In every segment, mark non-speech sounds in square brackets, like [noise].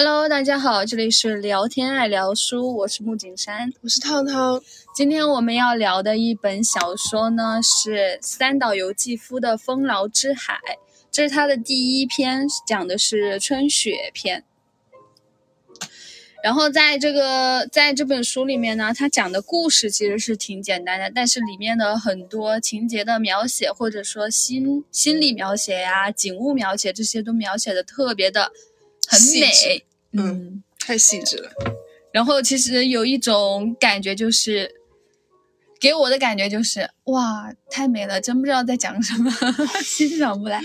Hello，大家好，这里是聊天爱聊书，我是木景山，我是涛涛。今天我们要聊的一本小说呢是三岛由纪夫的《丰饶之海》，这是他的第一篇，讲的是春雪篇。然后在这个在这本书里面呢，他讲的故事其实是挺简单的，但是里面的很多情节的描写，或者说心心理描写呀、景物描写这些都描写的特别的很美，嗯，太细致了。然后其实有一种感觉就是，给我的感觉就是哇，太美了，真不知道在讲什么，[laughs] 欣赏不来。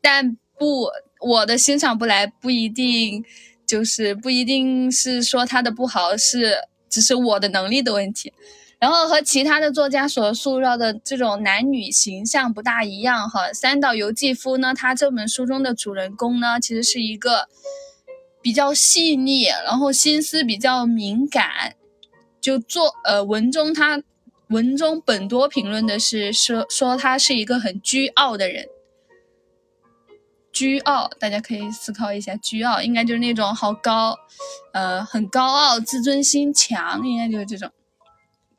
但不，我的欣赏不来不一定。就是不一定是说他的不好，是只是我的能力的问题。然后和其他的作家所塑造的这种男女形象不大一样哈。三岛由纪夫呢，他这本书中的主人公呢，其实是一个比较细腻，然后心思比较敏感。就做呃文中他文中本多评论的是说说他是一个很居傲的人。居傲，大家可以思考一下，居傲应该就是那种好高，呃，很高傲、自尊心强，应该就是这种，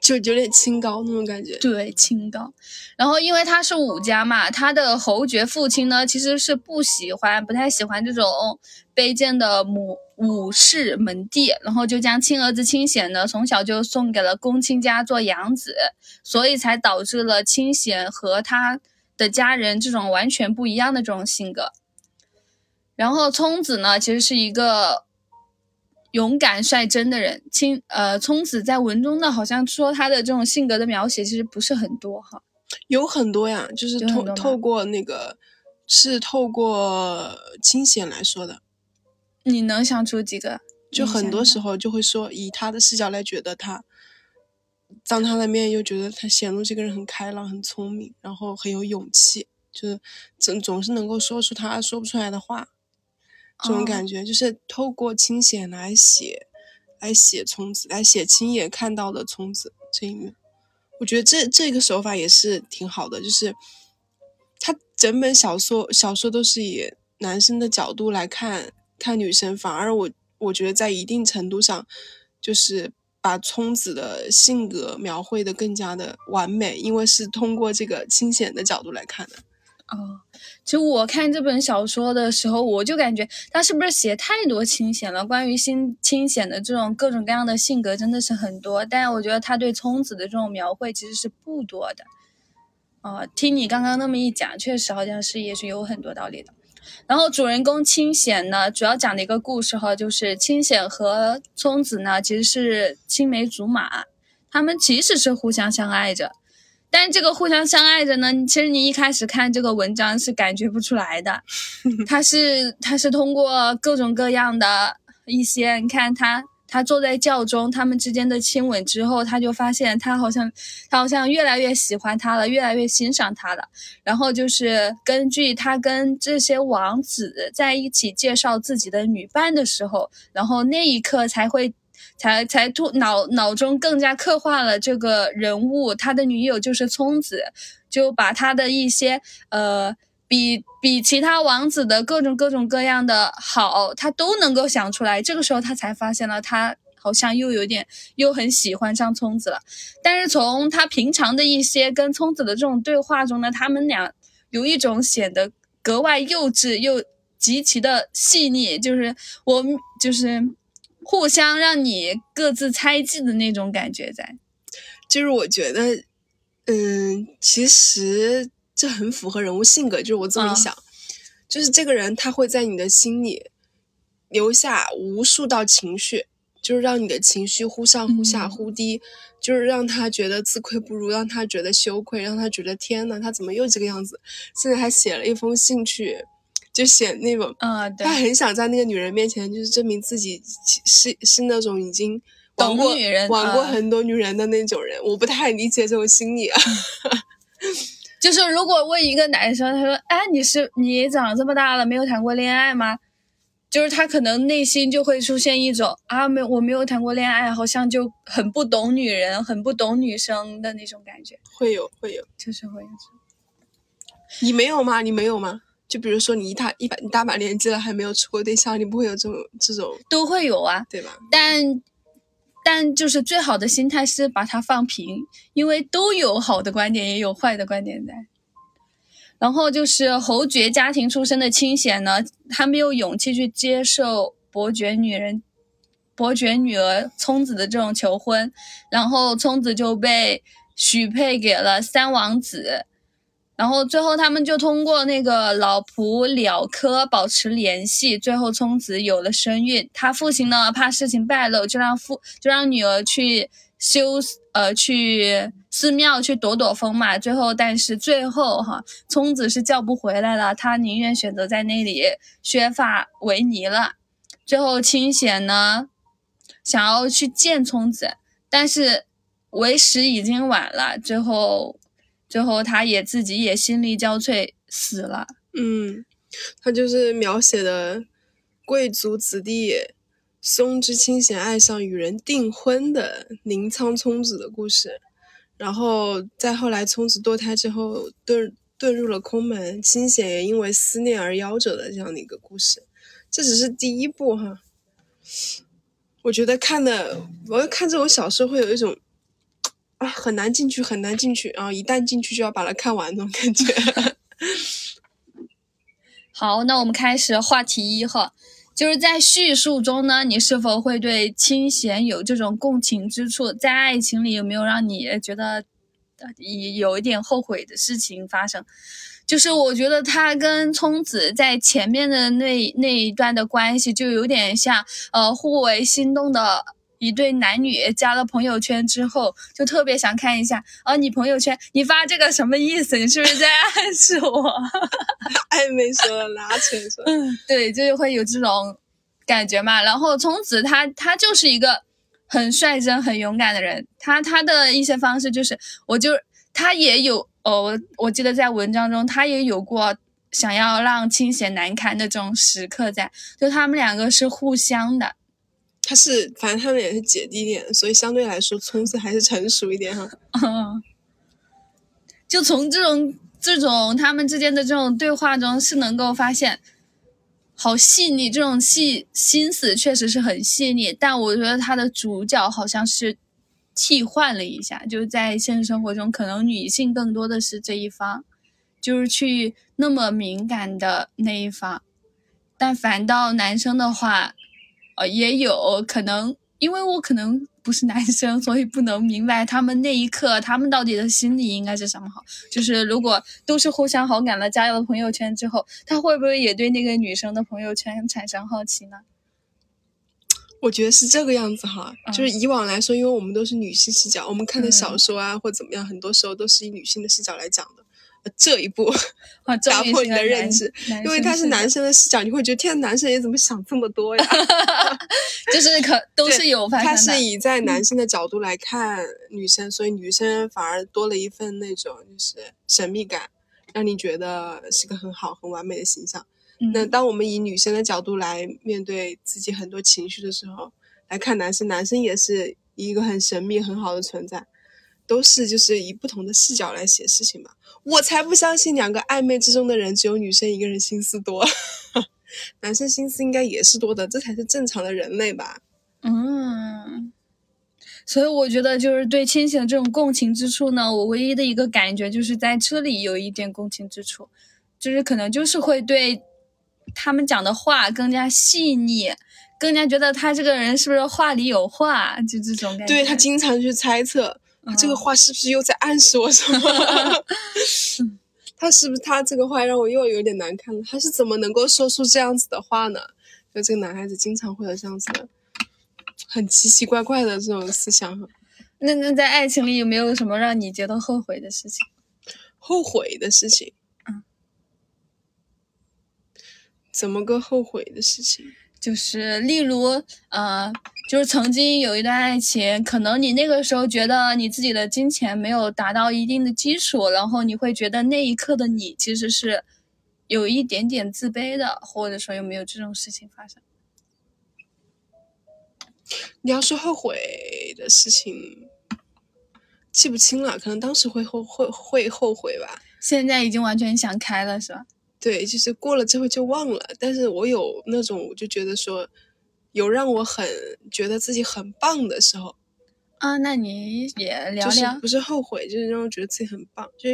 就有点清高那种感觉。对，清高。然后因为他是武家嘛，他的侯爵父亲呢，其实是不喜欢、不太喜欢这种卑贱的母武士门第，然后就将亲儿子清显呢，从小就送给了公亲家做养子，所以才导致了清显和他的家人这种完全不一样的这种性格。然后聪子呢，其实是一个勇敢率真的人。清呃，聪子在文中呢，好像说他的这种性格的描写其实不是很多哈。有很多呀，就是透透过那个是透过清显来说的。你能想出几个？就很多时候就会说，以他的视角来觉得他，当他的面又觉得他显露这个人很开朗、很聪明，然后很有勇气，就是总总是能够说出他说不出来的话。这种感觉就是透过清显来写，来写聪子，来写亲眼看到的聪子这一面。我觉得这这个手法也是挺好的，就是他整本小说小说都是以男生的角度来看看女生，反而我我觉得在一定程度上，就是把聪子的性格描绘的更加的完美，因为是通过这个清显的角度来看的。哦，其实我看这本小说的时候，我就感觉他是不是写太多清显了？关于新清显的这种各种各样的性格真的是很多，但我觉得他对聪子的这种描绘其实是不多的。哦，听你刚刚那么一讲，确实好像是也是有很多道理的。然后主人公清显呢，主要讲的一个故事哈，就是清显和聪子呢其实是青梅竹马，他们其实是互相相爱着。但是这个互相相爱着呢，其实你一开始看这个文章是感觉不出来的，[laughs] 他是他是通过各种各样的一些，你看他他坐在轿中，他们之间的亲吻之后，他就发现他好像他好像越来越喜欢他了，越来越欣赏他了。然后就是根据他跟这些王子在一起介绍自己的女伴的时候，然后那一刻才会。才才突脑脑中更加刻画了这个人物，他的女友就是聪子，就把他的一些呃比比其他王子的各种各种各样的好，他都能够想出来。这个时候他才发现了，他好像又有点又很喜欢上聪子了。但是从他平常的一些跟聪子的这种对话中呢，他们俩有一种显得格外幼稚又极其的细腻，就是我就是。互相让你各自猜忌的那种感觉在，就是我觉得，嗯，其实这很符合人物性格。就是我这么一想，就是这个人他会在你的心里留下无数道情绪，就是让你的情绪忽上忽下忽低，就是让他觉得自愧不如，让他觉得羞愧，让他觉得天呐，他怎么又这个样子？甚至还写了一封信去。就写那种，嗯，他很想在那个女人面前，就是证明自己是是那种已经玩过女人、玩过很多女人的那种人。我不太理解这种心理啊。[laughs] 就是如果问一个男生，他说：“哎，你是你长这么大了没有谈过恋爱吗？”就是他可能内心就会出现一种啊，没我没有谈过恋爱，好像就很不懂女人，很不懂女生的那种感觉。会有，会有，就是会有。你没有吗？你没有吗？就比如说你一大一把你大把年纪了还没有处过对象，你不会有这种这种都会有啊，对吧？但但就是最好的心态是把它放平，因为都有好的观点，也有坏的观点在。然后就是侯爵家庭出身的清闲呢，他没有勇气去接受伯爵女人、伯爵女儿聪子的这种求婚，然后聪子就被许配给了三王子。然后最后他们就通过那个老仆了科保持联系，最后聪子有了身孕。他父亲呢怕事情败露，就让父就让女儿去修呃去寺庙去躲躲风嘛。最后但是最后哈，聪子是叫不回来了，他宁愿选择在那里削发为尼了。最后清显呢想要去见聪子，但是为时已经晚了。最后。最后，他也自己也心力交瘁死了。嗯，他就是描写的贵族子弟松之清闲爱上与人订婚的宁仓聪子的故事。然后再后来，聪子堕胎之后遁遁入了空门，清闲也因为思念而夭折的这样的一个故事。这只是第一部哈。我觉得看的，我看这种小说会有一种。啊，很难进去，很难进去，然后一旦进去就要把它看完那种感觉。[laughs] 好，那我们开始话题一哈，就是在叙述中呢，你是否会对清闲有这种共情之处？在爱情里有没有让你觉得有一点后悔的事情发生？就是我觉得他跟聪子在前面的那那一段的关系就有点像，呃，互为心动的。一对男女加了朋友圈之后，就特别想看一下哦，你朋友圈你发这个什么意思？你是不是在暗示我？[laughs] 暧昧说拉扯说，嗯，对，就是会有这种感觉嘛。然后从此他他就是一个很率真、很勇敢的人。他他的一些方式就是，我就他也有哦，我我记得在文章中他也有过想要让清闲难堪的这种时刻在，就他们两个是互相的。他是，反正他们也是姐弟恋，所以相对来说，聪子还是成熟一点哈。[laughs] 就从这种这种他们之间的这种对话中，是能够发现，好细腻，这种细心思确实是很细腻。但我觉得他的主角好像是替换了一下，就是在现实生活中，可能女性更多的是这一方，就是去那么敏感的那一方，但反倒男生的话。呃，也有可能，因为我可能不是男生，[laughs] 所以不能明白他们那一刻他们到底的心理应该是什么好。就是如果都是互相好感了，加了朋友圈之后，他会不会也对那个女生的朋友圈产生好奇呢？我觉得是这个样子哈，就是以往来说，因为我们都是女性视角，我们看的小说啊或怎么样，很多时候都是以女性的视角来讲的。这一步 [laughs] 打破你的认知，因为他是男生的视角，你会觉得天，男生也怎么想这么多呀？[laughs] [laughs] 就是可都是有，他是以在男生的角度来看女生，所以女生反而多了一份那种就是神秘感，让你觉得是个很好很完美的形象。那当我们以女生的角度来面对自己很多情绪的时候，来看男生，男生也是一个很神秘很好的存在。都是就是以不同的视角来写事情嘛，我才不相信两个暧昧之中的人只有女生一个人心思多，[laughs] 男生心思应该也是多的，这才是正常的人类吧。嗯，所以我觉得就是对清醒这种共情之处呢，我唯一的一个感觉就是在这里有一点共情之处，就是可能就是会对他们讲的话更加细腻，更加觉得他这个人是不是话里有话，就这种感觉。对他经常去猜测。这个话是不是又在暗示我什么？[laughs] 他是不是他这个话让我又有点难看了？他是怎么能够说出这样子的话呢？就这个男孩子经常会有这样子的很奇奇怪怪的这种思想。那那在爱情里有没有什么让你觉得后悔的事情？后悔的事情？嗯，怎么个后悔的事情？就是例如，呃，就是曾经有一段爱情，可能你那个时候觉得你自己的金钱没有达到一定的基础，然后你会觉得那一刻的你其实是有一点点自卑的，或者说有没有这种事情发生？你要说后悔的事情，记不清了，可能当时会后会会后悔吧。现在已经完全想开了，是吧？对，就是过了之后就忘了。但是我有那种，我就觉得说，有让我很觉得自己很棒的时候，啊，那你也聊就是聊。不是后悔，就是让我觉得自己很棒。就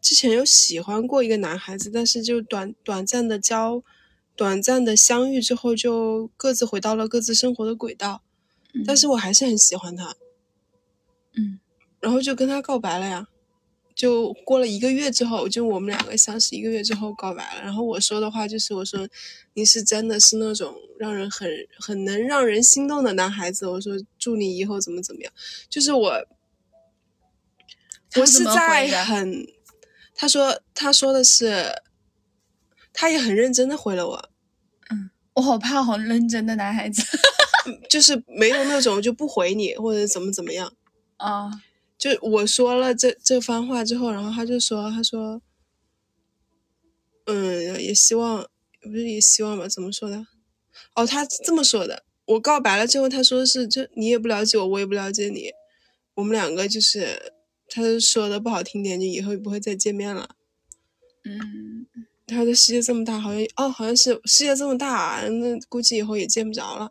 之前有喜欢过一个男孩子，但是就短短暂的交，短暂的相遇之后，就各自回到了各自生活的轨道。但是我还是很喜欢他，嗯然后就跟他告白了呀。就过了一个月之后，就我们两个相识一个月之后告白了。然后我说的话就是我说你是真的是那种让人很很能让人心动的男孩子。我说祝你以后怎么怎么样。就是我，我是在很，他说他说的是，他也很认真的回了我，嗯我好怕好认真的男孩子 [laughs] 就是没有那种就不回你或者怎么怎么样。啊。就我说了这这番话之后，然后他就说，他说，嗯，也希望，不是也希望吧？怎么说的？哦，他这么说的。我告白了之后，他说是，就你也不了解我，我也不了解你，我们两个就是，他说的不好听点，就以后也不会再见面了。嗯，他的世界这么大，好像哦，好像是世界这么大，那估计以后也见不着了。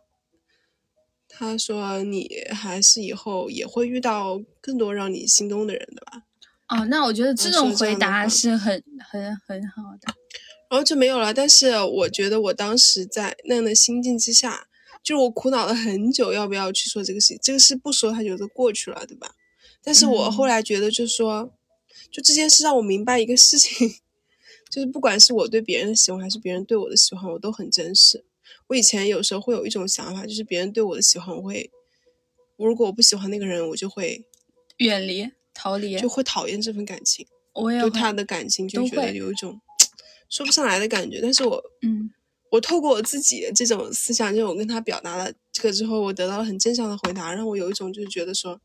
他说你还是以后也会遇到更多让你心动的人的吧。哦，那我觉得这种回答是很很很好的。然后就没有了。但是我觉得我当时在那样的心境之下，就是我苦恼了很久，要不要去说这个事情。这个事不说，它就都过去了，对吧？但是我后嗯来觉得，就是说，就这件事让我明白一个事情，[laughs] 就是不管是我对别人的喜欢，还是别人对我的喜欢，我都很珍视。我以前有时候会有一种想法，就是别人对我的喜欢，我会，如果我不喜欢那个人，我就会远离、逃离，就会讨厌这份感情，对我也对他的感情就觉得有一种说不上来的感觉。但是我嗯我透过我自己的这种思想，就我跟他表达了这个之后，我得到了很正向的回答，让我有一种就是觉得说，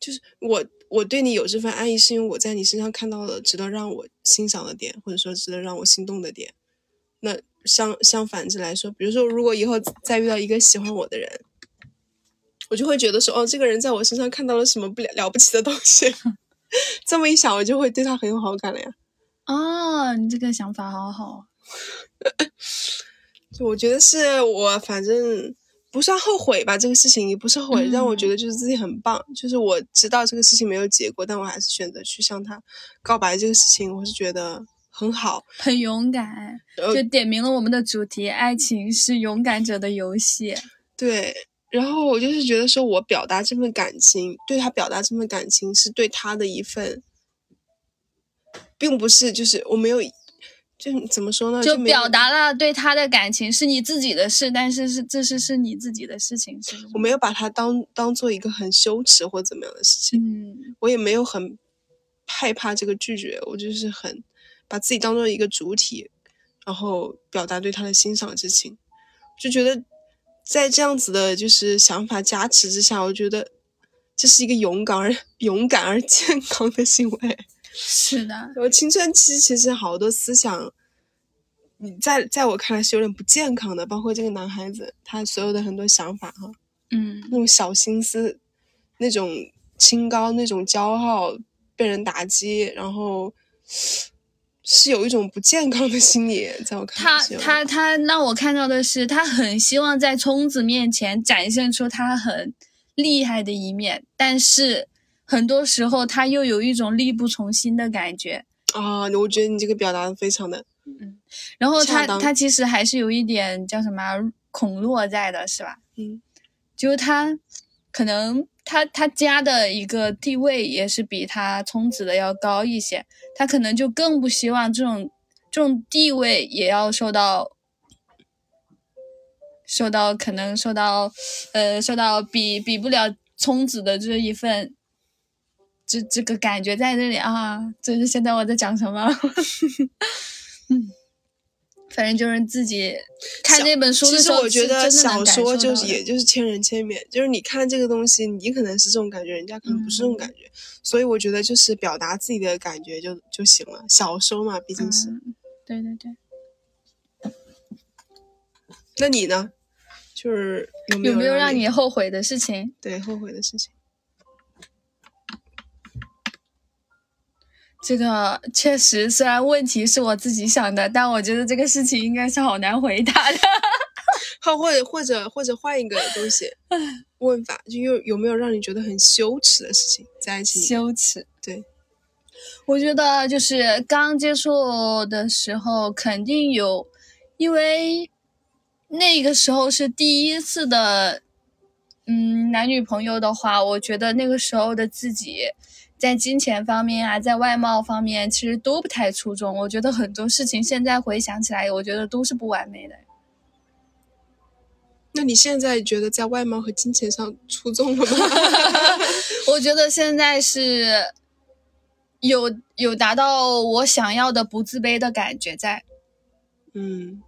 就是我我对你有这份爱意，是因为我在你身上看到了值得让我欣赏的点，或者说值得让我心动的点。那相相反之来说，比如说如果以后再遇到一个喜欢我的人，我就会觉得说，哦，这个人在我身上看到了什么不了了不起的东西。[laughs] 这么一想，我就会对他很有好感了呀。哦，你这个想法好好。就 [laughs] 我觉得是我反正不算后悔吧，这个事情也不是后悔，让我觉得就是自己很棒。就是我知道这个事情没有结果，但我还是选择去向他告白这个事情，我是觉得很好。很勇敢，呃就点明了我们的主题：爱情是勇敢者的游戏。对，然后我就是觉得说我表达这份感情，对他表达这份感情是对他的一份，并不是就是我没有，就怎么说呢？就表达了对他的感情是你自己的事，但是是这是是你自己的事情？我没有把它当当做一个很羞耻或怎么样的事情。嗯我也没有很害怕这个拒绝，我就是很把自己当做一个主体，然后表达对他的欣赏之情，就觉得在这样子的就是想法加持之下，我觉得这是一个勇敢而 [laughs] 勇敢而健康的行为。[laughs] 是的，我青春期其实好多思想，你在在我看来是有点不健康的，包括这个男孩子他所有的很多想法哈，嗯那种小心思，那种清高，那种骄傲被人打击，然后是有一种不健康的心理，在我看他他他让我看到的是，他很希望在聪子面前展现出他很厉害的一面，但是很多时候他又有一种力不从心的感觉。啊，我觉得你这个表达的非常的嗯然后他他其实还是有一点叫什么啊恐弱在的，是吧？嗯，就是他可能他他家的一个地位也是比他聪子的要高一些，他可能就更不希望这种这种地位也要受到受到可能受到呃受到比比不了聪子的这一份。这这个感觉在这里啊，这是现在我在讲什么？嗯，[laughs] 反正就是自己看小这本书的其实，我觉得小说就是也就是千人千面，就是你看这个东西，你可能是这种感觉，人家可能不是这种感觉，所以我觉得就是表达自己的感觉就就行了。小说嘛，毕竟是。嗯，对对对，那你呢？就是有没有没有让让你后悔的事情？对后悔的事情？这个确实，虽然问题是我自己想的，但我觉得这个事情应该是好难回答的。[laughs] 或或者或者或者换一个东西问法，就有有没有让你觉得很羞耻的事情在爱情里？羞耻，对，我觉得就是刚接触的时候肯定有，因为那个时候是第一次的，嗯，男女朋友的话，我觉得那个时候的自己。在金钱方面啊，在外貌方面，其实都不太出众。我觉得很多事情现在回想起来，我觉得都是不完美的。那你现在觉得在外貌和金钱上出众了吗？[laughs] 我觉得现在是有有达到我想要的不自卑的感觉在。嗯。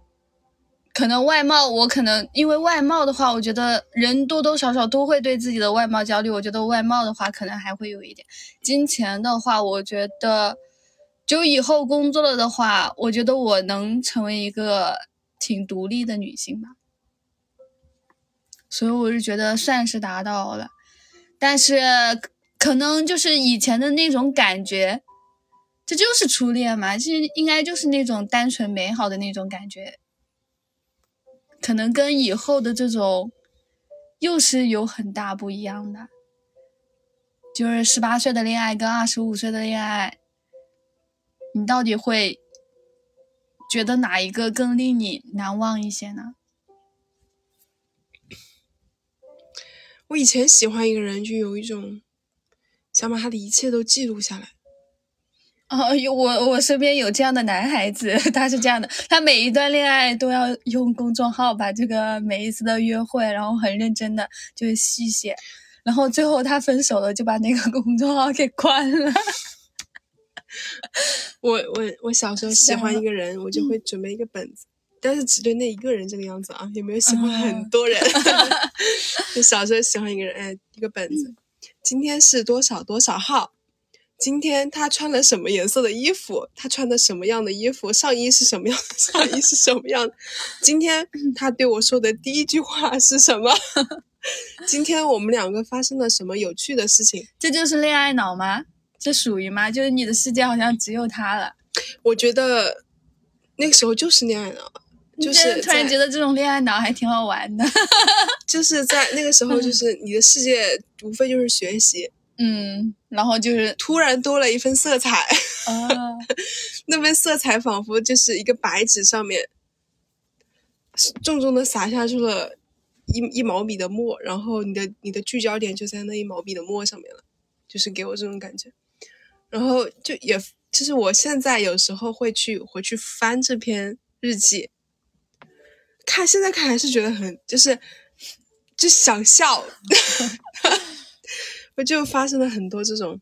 可能外貌，我可能因为外貌的话，我觉得人多多少少都会对自己的外貌焦虑。我觉得外貌的话，可能还会有一点。金钱的话，我觉得就以后工作了的话，我觉得我能成为一个挺独立的女性吧。所以我是觉得算是达到了，但是可能就是以前的那种感觉，这就是初恋嘛，其实应该就是那种单纯美好的那种感觉。可能跟以后的这种又是有很大不一样的，就是十八岁的恋爱跟二十五岁的恋爱，你到底会觉得哪一个更令你难忘一些呢？我以前喜欢一个人，就有一种想把他的一切都记录下来。哦，有我我身边有这样的男孩子，[laughs] 他是这样的，他每一段恋爱都要用公众号把这个每一次的约会，然后很认真的就是细写，然后最后他分手了，就把那个公众号给关了。[laughs] 我我我小时候喜欢一个人，我就会准备一个本子，但是只对那一个人这个样子啊，有没有喜欢很多人？[laughs] 就小时候喜欢一个人，哎，一个本子，今天是多少多少号。今天他穿了什么颜色的衣服？他穿的什么样的衣服？上衣是什么样的？上衣是什么样的？今天他对我说的第一句话是什么？[laughs] 今天我们两个发生了什么有趣的事情？这就是恋爱脑吗？这属于吗？就是你的世界好像只有他了。我觉得那个时候就是恋爱脑，就是突然觉得这种恋爱脑还挺好玩的。[laughs] 就是在那个时候，就是你的世界无非就是学习。嗯，然后就是突然多了一份色彩，啊，那份色彩仿佛就是一个白纸上面重重的洒下去了一一毛笔的墨，然后你的你的聚焦点就在那一毛笔的墨上面了，就是给我这种感觉。然后就也就是我现在有时候会去回去翻这篇日记，看现在看还是觉得很就是就想笑。[laughs] 我就发生了很多这种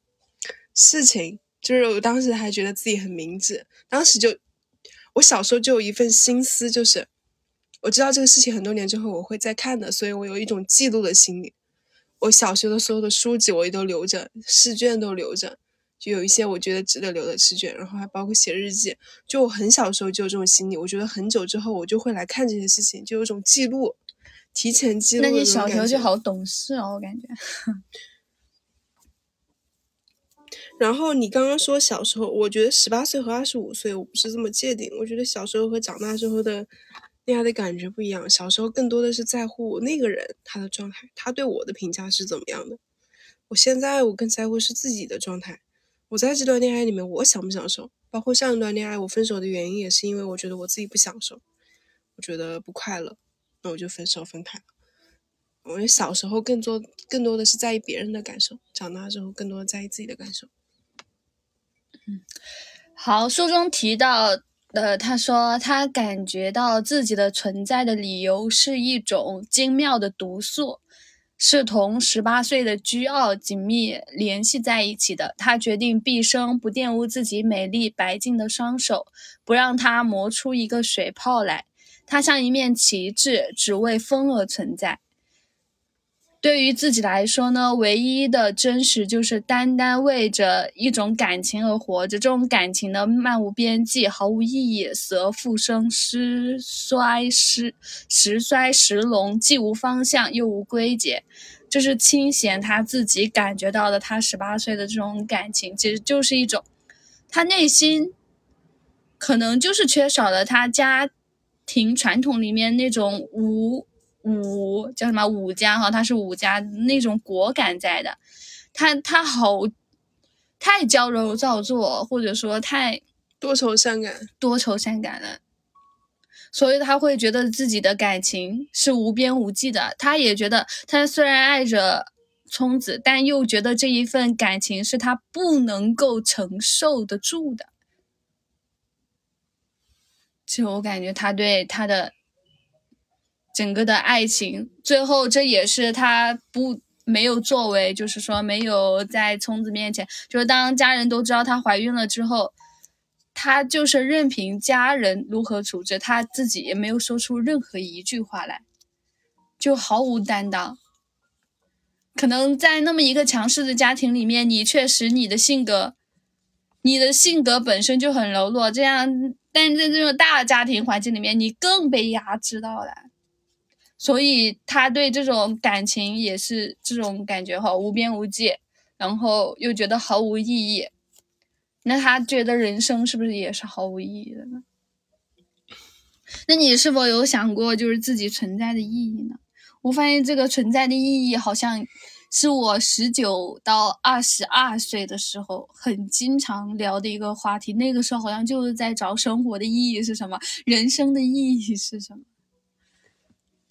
事情，就是我当时还觉得自己很明智，当时就我小时候就有一份心思，就是我知道这个事情很多年之后我会再看的，所以我有一种记录的心理。我小学的所有的书籍我也都留着，试卷都留着，就有一些我觉得值得留的试卷，然后还包括写日记。就我很小时候就有这种心理，我觉得很久之后我就会来看这些事情，就有种记录，提前记录。那你小时候就好懂事哦，我感觉。[laughs] 然后你刚刚说小时候，我觉得十八岁和二十五岁我不是这么界定。我觉得小时候和长大之后的恋爱的感觉不一样。小时候更多的是在乎那个人他的状态，他对我的评价是怎么样的。我现在我更在乎是自己的状态。我在这段恋爱里面，我享不享受？包括上一段恋爱，我分手的原因也是因为我觉得我自己不享受，我觉得不快乐，那我就分手分开了。我觉得小时候更多更多的是在意别人的感受，长大之后更多的在意自己的感受。嗯，好，书中提到，呃，他说他感觉到自己的存在的理由是一种精妙的毒素，是同十八岁的居傲紧密联系在一起的。他决定毕生不玷污自己美丽白净的双手，不让它磨出一个水泡来。它像一面旗帜，只为风而存在。对于自己来说呢，唯一的真实就是单单为着一种感情而活着。这种感情呢，漫无边际，毫无意义，死而复生，时衰时时衰时隆，既无方向又无归结。这是清闲他自己感觉到的，他十八岁的这种感情，其实就是一种他内心可能就是缺少了他家庭传统里面那种无武叫什么五家哈，他是五家那种果敢在的，他他好太娇柔造作，或者说太多愁善感，多愁善感了。所以他会觉得自己的感情是无边无际的，他也觉得他虽然爱着聪子，但又觉得这一份感情是他不能够承受得住的。就我感觉他对他的整个的爱情，最后这也是他不没有作为，就是说没有在聪子面前，就是当家人都知道她怀孕了之后。他就是任凭家人如何处置，他自己也没有说出任何一句话来，就毫无担当。可能在那么一个强势的家庭里面，你确实你的性格，你的性格本身就很柔弱，这样，但在这种大家庭环境里面，你更被压制到了。所以他对这种感情也是这种感觉哈，无边无际，然后又觉得毫无意义。那他觉得人生是不是也是毫无意义的呢？那你是否有想过，就是自己存在的意义呢？我发现这个存在的意义，好像是我十九到二十二岁的时候很经常聊的一个话题。那个时候好像就是在找生活的意义是什么，人生的意义是什么。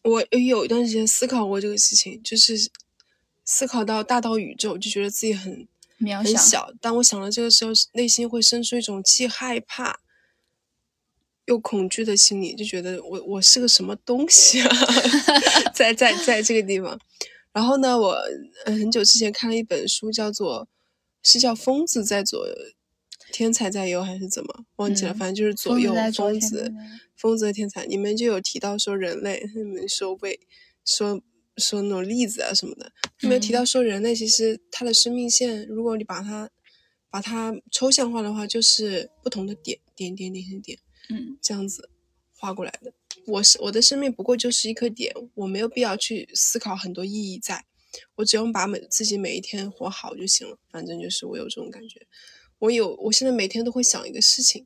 我有一段时间思考过这个事情，就是思考到大到宇宙，就觉得自己很。很小，当我想到这个时候，内心会生出一种既害怕又恐惧的心理，就觉得我我是个什么东西啊，[laughs] 在在在这个地方。然后呢，我很久之前看了一本书，叫做是叫疯子在左，天才在右，还是怎么忘记了？反正就是左右疯子，疯子和天才里面就有提到说人类，他们说为说。说那种例子啊什么的，没有提到说人类其实他的生命线，如果你把它把它抽象化的话，就是不同的点点点点点点，嗯，这样子画过来的。我是我的生命不过就是一颗点，我没有必要去思考很多意义，在我只用把每自己每一天活好就行了。反正就是我有这种感觉，我有我现在每天都会想一个事情，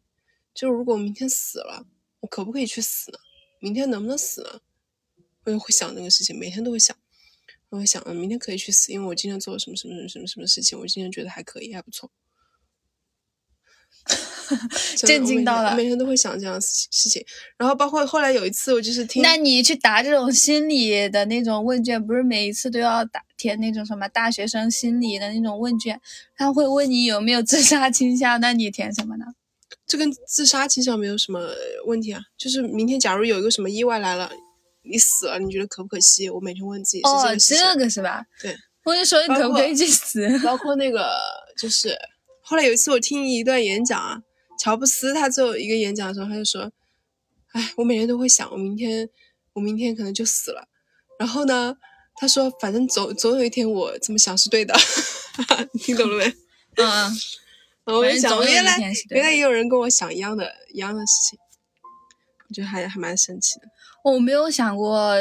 就如果我明天死了，我可不可以去死呢？明天能不能死呢？我就会想这个事情，每天都会想，我会想，嗯，明天可以去死，因为我今天做了什么什么什么什么什么事情，我今天觉得还可以，还不错。[laughs] 震惊到了，每天都会想这样事事情。然后包括后来有一次，我就是听，那你去答这种心理的那种问卷，不是每一次都要答填那种什么大学生心理的那种问卷？他会问你有没有自杀倾向，那你填什么呢？这跟自杀倾向没有什么问题啊，就是明天假如有一个什么意外来了。你死了，你觉得可不可惜？我每天问自己哦，这个是吧？对，我就说你可不可以去死？包括那个，就是后来有一次我听一段演讲啊，乔布斯他最后一个演讲的时候，他就说：“哎，我每天都会想，我明天，我明天可能就死了。然后呢，他说，反正总总有一天我这么想是对的。[laughs] 你听懂了没？嗯，我也想，原来原来也有人跟我想一样的一样的事情，我觉得还还蛮神奇的。”我没有想过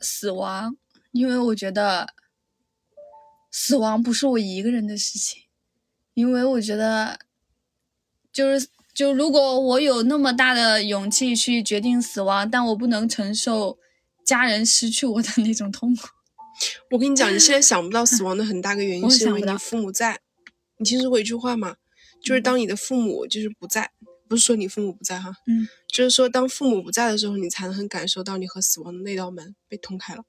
死亡，因为我觉得死亡不是我一个人的事情。因为我觉得，就是就如果我有那么大的勇气去决定死亡，但我不能承受家人失去我的那种痛苦。我跟你讲，你现在 [laughs] 想不到死亡的很大个原因是因为你父母在。你听说过一句话吗？就是当你的父母就是不在。不是说你父母不在哈，嗯，就是说当父母不在的时候，你才能很感受到你和死亡的那道门被通开了。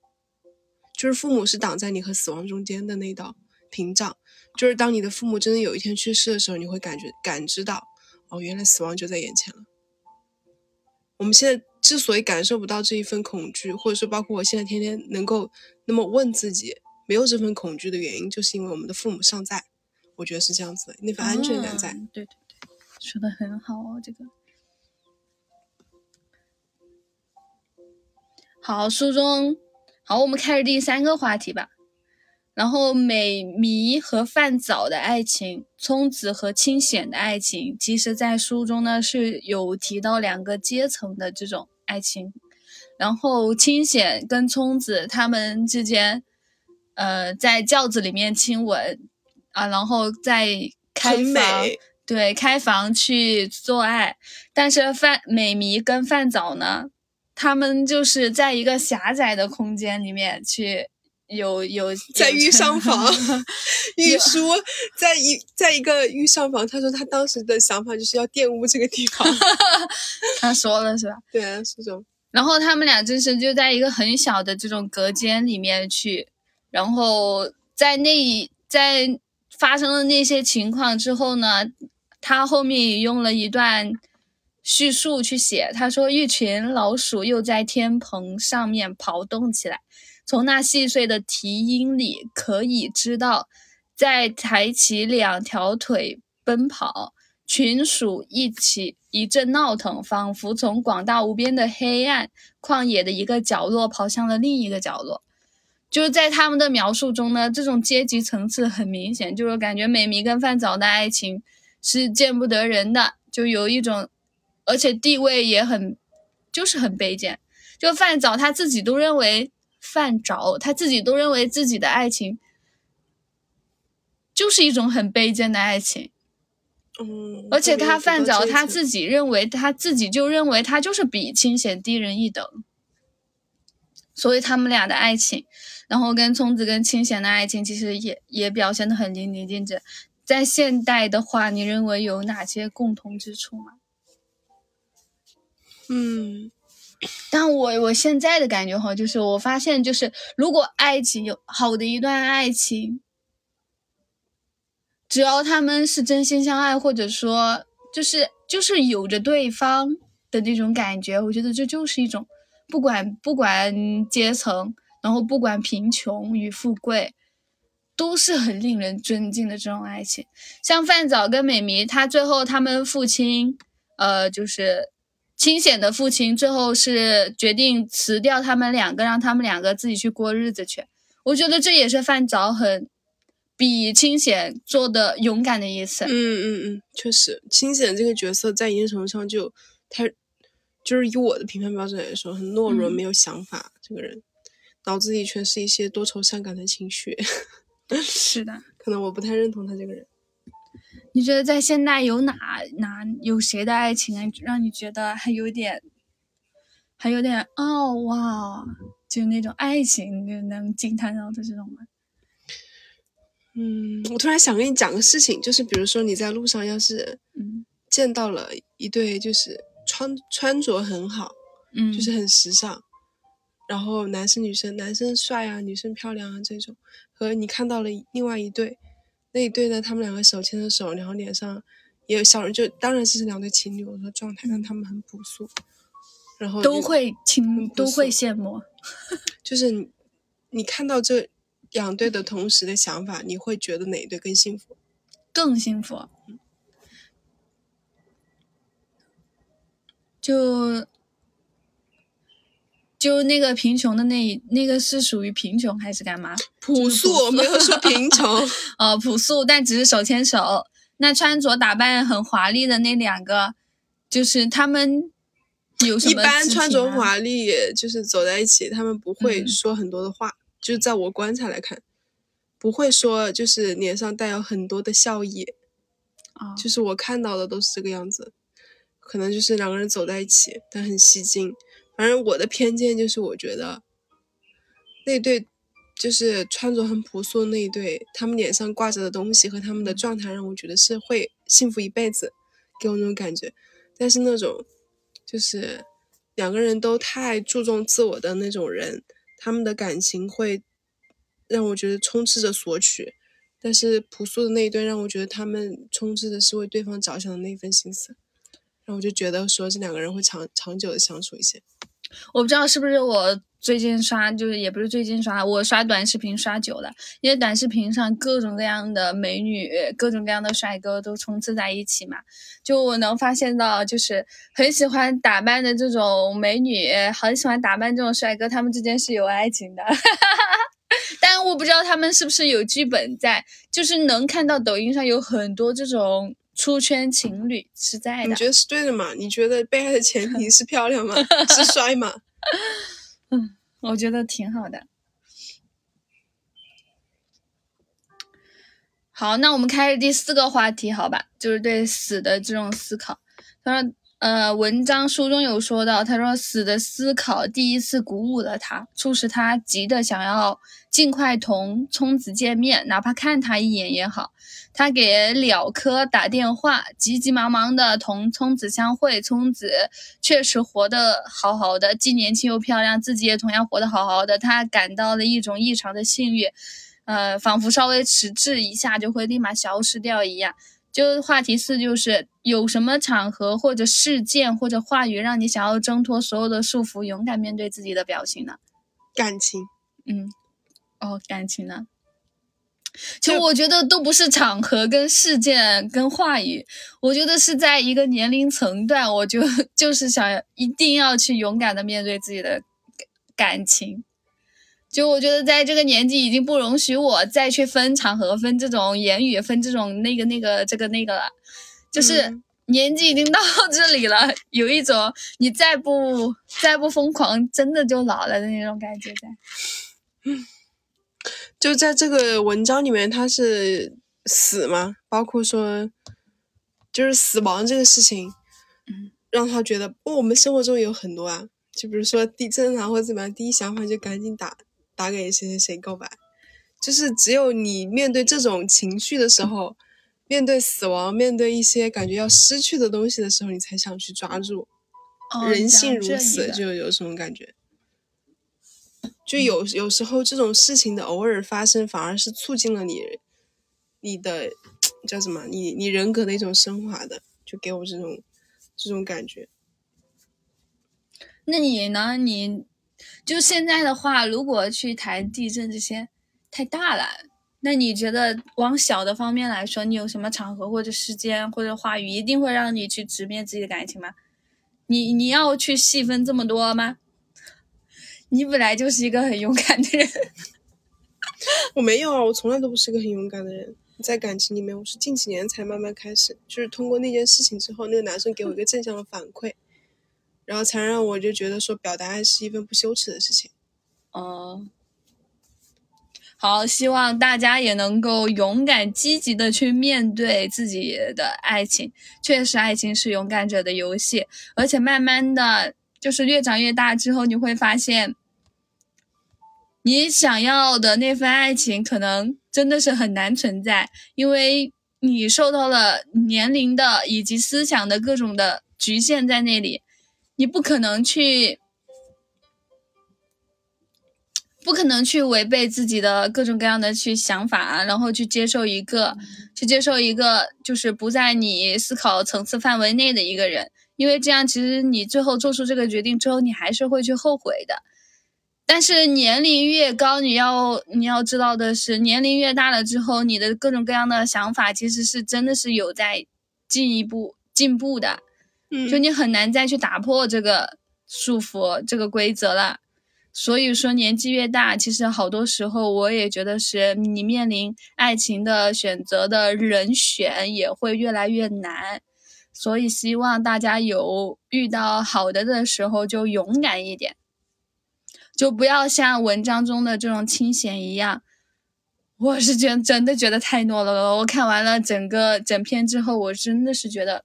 就是父母是挡在你和死亡中间的那道屏障。就是当你的父母真的有一天去世的时候，你会感觉感知到，哦，原来死亡就在眼前了。我们现在之所以感受不到这一份恐惧，或者说包括我现在天天能够那么问自己没有这份恐惧的原因，就是因为我们的父母尚在。我觉得是这样子的，那份安全感在。对对对。说的很好哦，这个好。书中好，我们开始第三个话题吧。然后美弥和范早的爱情，聪子和清显的爱情，其实在书中呢是有提到两个阶层的这种爱情。然后清显跟聪子他们之间，呃，在轿子里面亲吻啊，然后再开房。对，开房去做爱，但是范美迷跟范早呢，他们就是在一个狭窄的空间里面去有有 [laughs] 在 [laughs] 御上房玉有书在一在一个御上房，他说他当时的想法就是要玷污这个地方。[laughs] 他说了是吧？对啊，是这种。然后他们俩就是就在一个很小的这种隔间里面去，然后在那一在发生了那些情况之后呢，他后面也用了一段叙述去写，他说一群老鼠又在天棚上面刨动起来，从那细碎的蹄音里可以知道，在抬起两条腿奔跑。群鼠一起一阵闹腾，仿佛从广大无边的黑暗旷野的一个角落跑向了另一个角落。就是在他们的描述中呢，这种阶级层次很明显，就是感觉美弥跟范早的爱情是见不得人的，就有一种，而且地位也很，就是很卑贱。就范早他自己都认为范找他自己都认为自己的爱情就是一种很卑贱的爱情。嗯，而且他范很多阶层早他自己认为，他自己就认为他就是比清显低人一等，所以他们俩的爱情，然后跟聪子跟清闲的爱情，其实也也表现的很淋漓尽致。在现代的话，你认为有哪些共同之处吗？嗯 [clears throat] 但我我现在的感觉哈，就是我发现，就是如果爱情有好的一段爱情，只要他们是真心相爱，或者说就是就是有着对方的那种感觉，我觉得这就是一种不管不管阶层，然后不管贫穷与富贵，都是很令人尊敬的这种爱情。像范早跟美弥，他最后他们父亲，呃，就是清显的父亲，最后是决定辞掉他们两个，让他们两个自己去过日子去。我觉得这也是范早很比清显做的勇敢的意思。嗯嗯嗯，确实，清显这个角色在一定程度上就他就是以我的评判标准来说，很懦弱，嗯没有想法，这个人脑子里全是一些多愁善感的情绪，[laughs] 是的，可能我不太认同他这个人。你觉得在现代有哪哪有谁的爱情啊，让你觉得还有点，还有点哦哇，就那种爱情就能惊叹到的这种吗？嗯，我突然想跟你讲个事情，就是比如说你在路上要是嗯见到了一对就是穿穿着很好，嗯，就是很时尚，然后男生女生，男生帅啊，女生漂亮啊这种，和你看到了另外一对，那一对呢，他们两个手牵着手，然后脸上也有笑容，就当然是两对情侣，我说状态，但他们很朴素，然后都会亲都会羡慕。就是你你看到这两对的同时的想法，你会觉得哪一对更幸福？更幸福。就就那个贫穷的那一那个是属于贫穷还是干嘛？朴素，我没有说贫穷。[laughs] 呃，朴素，但只是手牵手。那穿着打扮很华丽的那两个，就是他们有什一么肢体般穿着华丽，就是走在一起，他们不会嗯说很多的话。就在我观察来看，不会说就是脸上带有很多的笑意，啊，就是我看到的都是这个样子。可能就是两个人走在一起，但很吸睛。反正我的偏见就是，我觉得那对就是穿着很朴素的那一对，他们脸上挂着的东西和他们的状态，让我觉得是会幸福一辈子，给我那种感觉。但是那种就是两个人都太注重自我的那种人，他们的感情会让我觉得充斥着索取。但是朴素的那一对让我觉得他们充斥的是为对方着想的那一份心思，然后我就觉得说这两个人会长长久的相处一些。我不知道是不是我最近刷，就是也不是最近刷，我刷短视频刷久了，因为短视频上各种各样的美女、各种各样的帅哥都冲刺在一起嘛，就我能发现到，就是很喜欢打扮的这种美女，很喜欢打扮这种帅哥，他们之间是有爱情的。[laughs] 但我不知道他们是不是有剧本在，就是能看到抖音上有很多这种出圈情侣是在的你觉。得是对的吗？你觉得被爱的前提是漂亮吗？是 [laughs] 帅吗？嗯 [laughs] 我觉得挺好的。好，那我们开始第四个话题，好吧？就是对死的这种思考。他说，呃，文章书中有说到，他说死的思考第一次鼓舞了他，促使他急的想要尽快同聪子见面，哪怕看他一眼也好。他给了科打电话，急急忙忙的同聪子相会。聪子确实活得好好的，既年轻又漂亮，自己也同样活得好好的。他感到了一种异常的幸运，呃，仿佛稍微迟滞一下就会立马消失掉一样。就话题四就是有什么场合或者事件或者话语让你想要挣脱所有的束缚，勇敢面对自己的表情呢？感情，嗯，哦，感情呢？其实我觉得都不是场合、跟事件、跟话语，我觉得是在一个年龄层段，我就 [laughs] 就是想一定要去勇敢的面对自己的感情。就我觉得在这个年纪已经不容许我再去分场合、分这种言语、分这种那个那个这个那个了，就是年纪已经到 [laughs] 这里了，有一种你再不再不疯狂，真的就老了的那种感觉在。[laughs] 就在这个文章里面，他是死嘛，包括说，就是死亡这个事情，嗯，让他觉得，哦，我们生活中有很多啊，就比如说地震啊或者怎么样，第一想法就赶紧打打给谁谁谁告白，就是只有你面对这种情绪的时候，面对死亡，面对一些感觉要失去的东西的时候，你才想去抓住。人性如此，就有什么感觉？就有有时候这种事情的偶尔发生，反而是促进了你你的叫什么？你你人格的一种升华的，就给我这种这种感觉。那你呢？你就现在的话，如果去谈地震这些太大了，那你觉得往小的方面来说，你有什么场合或者时间或者话语，一定会让你去直面自己的感情吗？你你要去细分这么多吗？你本来就是一个很勇敢的人，我没有啊，我从来都不是个很勇敢的人，在感情里面，我是近几年才慢慢开始，就是通过那件事情之后，那个男生给我一个正向的反馈，然后才让我就觉得说表达爱是一份不羞耻的事情。哦，好，希望大家也能够勇敢积极的去面对自己的爱情，确实，爱情是勇敢者的游戏，而且慢慢的就是越长越大之后，你会发现。你想要的那份爱情，可能真的是很难存在，因为你受到了年龄的以及思想的各种的局限在那里，你不可能去，不可能去违背自己的各种各样的去想法，然后去接受一个，去接受一个就是不在你思考层次范围内的一个人，因为这样其实你最后做出这个决定之后，你还是会去后悔的。但是年龄越高，你要你要知道的是，年龄越大了之后，你的各种各样的想法其实是真的是有在进一步进步的，嗯，就你很难再去打破这个束缚这个规则了。所以说，年纪越大，其实好多时候我也觉得是你面临爱情的选择的人选也会越来越难。所以希望大家有遇到好的的时候就勇敢一点。就不要像文章中的这种清闲一样，我是觉真的觉得太懦弱了。我看完了整个整篇之后，我真的是觉得，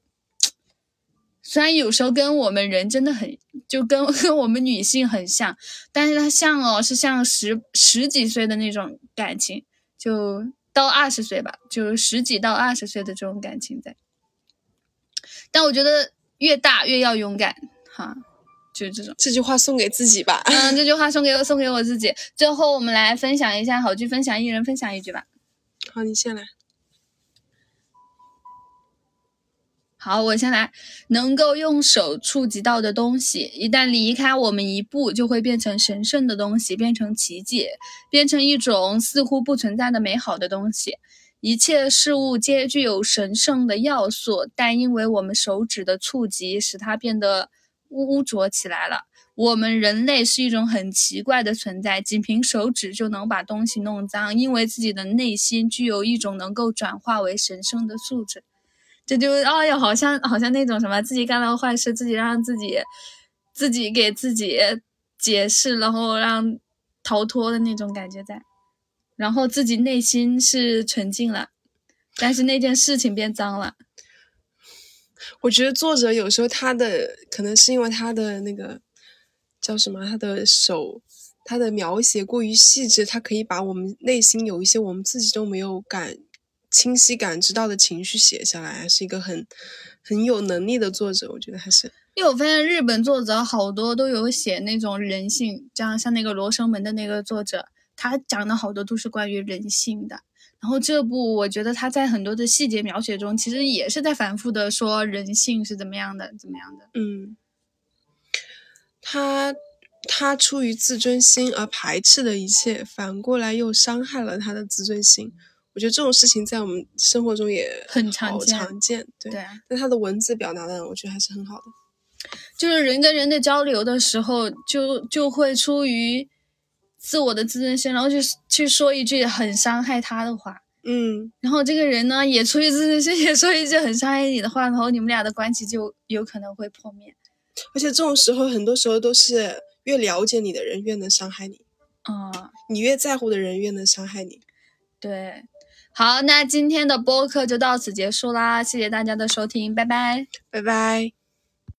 虽然有时候跟我们人真的很，就跟跟我们女性很像，但是它像哦，是像十十几岁的那种感情，就到二十岁吧，就十几到二十岁的这种感情在。但我觉得越大越要勇敢，哈。就是这种，这句话送给自己吧。嗯，这句话送给我，送给我自己。最后，我们来分享一下好句分享，一人分享一句吧。好，你先来。好，我先来。能够用手触及到的东西，一旦离开我们一步，就会变成神圣的东西，变成奇迹，变成一种似乎不存在的美好的东西。一切事物皆具有神圣的要素，但因为我们手指的触及，使它变得。污污浊起来了。我们人类是一种很奇怪的存在，仅凭手指就能把东西弄脏，因为自己的内心具有一种能够转化为神圣的素质。这就哎呦，好像好像那种什么，自己干了坏事，自己让自己自己给自己解释，然后让逃脱的那种感觉在，然后自己内心是纯净了。但是那件事情变脏了。我觉得作者有时候他的可能是因为他的那个叫什么，他的手，他的描写过于细致，他可以把我们内心有一些我们自己都没有感清晰感知到的情绪写下来，是一个很很有能力的作者。我觉得还是，因为我发现日本作者好多都有写那种人性，这样像那个《罗生门》的那个作者，他讲的好多都是关于人性的。然后这部我觉得他在很多的细节描写中，其实也是在反复的说人性是怎么样的，怎么样的。嗯，他他出于自尊心而排斥的一切，反过来又伤害了他的自尊心。我觉得这种事情在我们生活中也很常见。常见，对。对。但他的文字表达的，我觉得还是很好的。就是人跟人的交流的时候，就就会出于。自我的自尊心，然后去去说一句很伤害他的话，嗯，然后这个人呢也出于自尊心，[laughs] 也说一句很伤害你的话，然后你们俩的关系就有可能会破灭。而且这种时候，很多时候都是越了解你的人越能伤害你，啊，你越在乎的人越能伤害你。对，好，那今天的播客就到此结束啦，谢谢大家的收听，拜拜，拜拜。